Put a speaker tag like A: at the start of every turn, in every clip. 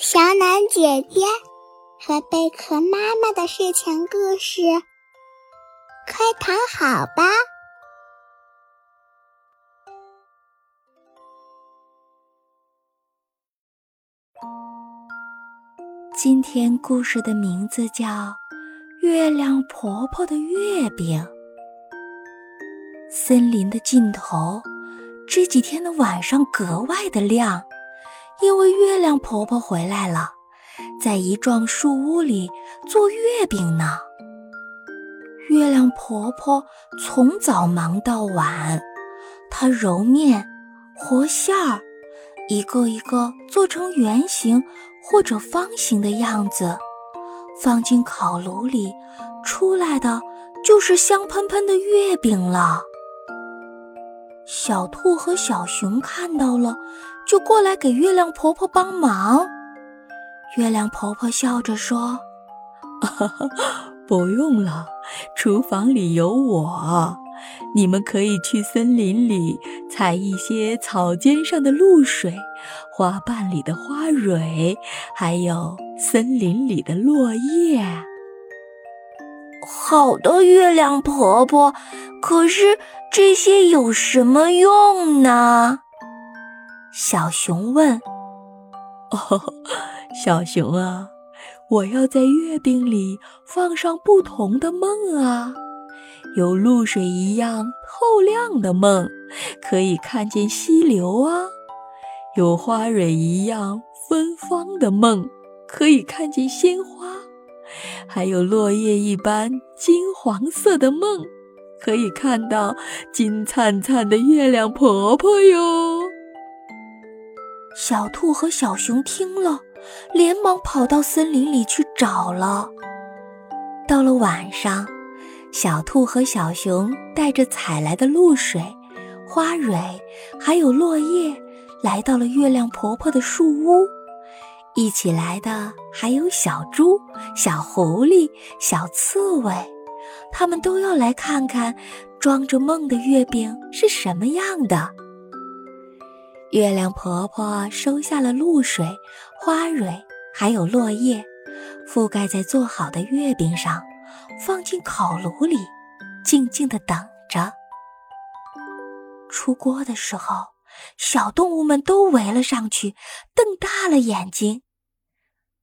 A: 小暖姐姐和贝壳妈妈的睡前故事，快躺好吧。
B: 今天故事的名字叫《月亮婆婆的月饼》。森林的尽头，这几天的晚上格外的亮，因为月亮婆婆回来了，在一幢树屋里做月饼呢。月亮婆婆从早忙到晚，她揉面、和馅儿，一个一个做成圆形。或者方形的样子，放进烤炉里，出来的就是香喷喷的月饼了。小兔和小熊看到了，就过来给月亮婆婆帮忙。月亮婆婆笑着说：“
C: 不用了，厨房里有我。”你们可以去森林里采一些草尖上的露水，花瓣里的花蕊，还有森林里的落叶。
B: 好的，月亮婆婆。可是这些有什么用呢？小熊问。
C: 哦，小熊啊，我要在月饼里放上不同的梦啊。有露水一样透亮的梦，可以看见溪流啊；有花蕊一样芬芳的梦，可以看见鲜花；还有落叶一般金黄色的梦，可以看到金灿灿的月亮婆婆哟。
B: 小兔和小熊听了，连忙跑到森林里去找了。到了晚上。小兔和小熊带着采来的露水、花蕊，还有落叶，来到了月亮婆婆的树屋。一起来的还有小猪、小狐狸、小刺猬，他们都要来看看装着梦的月饼是什么样的。月亮婆婆收下了露水、花蕊，还有落叶，覆盖在做好的月饼上。放进烤炉里，静静的等着。出锅的时候，小动物们都围了上去，瞪大了眼睛。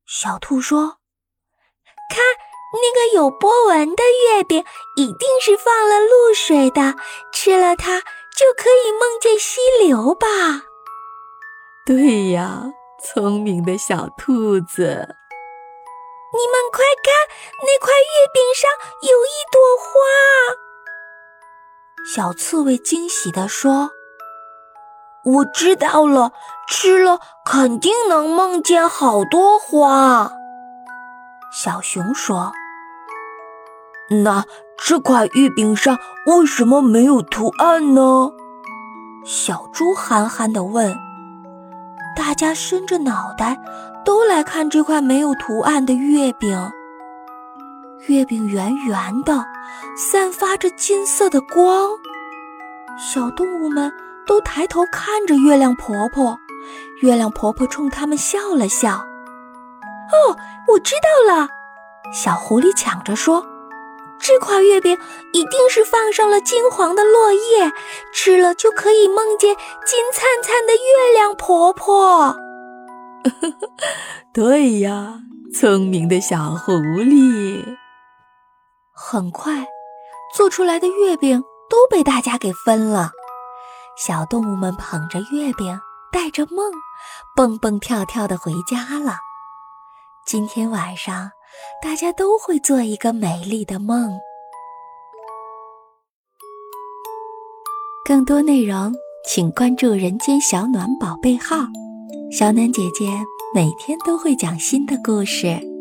B: 小兔说：“看，那个有波纹的月饼，一定是放了露水的，吃了它就可以梦见溪流吧？”
C: 对呀，聪明的小兔子。
B: 你们快看，那块月饼上有一朵花。小刺猬惊喜地说：“我知道了，吃了肯定能梦见好多花。”小熊说：“
D: 那这块月饼上为什么没有图案呢？”
B: 小猪憨憨地问。家伸着脑袋。都来看这块没有图案的月饼。月饼圆圆的，散发着金色的光。小动物们都抬头看着月亮婆婆。月亮婆婆冲他们笑了笑。哦，我知道了。小狐狸抢着说：“这块月饼一定是放上了金黄的落叶，吃了就可以梦见金灿灿的月亮婆婆。”
C: 对呀，聪明的小狐狸。
B: 很快，做出来的月饼都被大家给分了。小动物们捧着月饼，带着梦，蹦蹦跳跳的回家了。今天晚上，大家都会做一个美丽的梦。更多内容，请关注“人间小暖宝贝号”。小暖姐姐每天都会讲新的故事。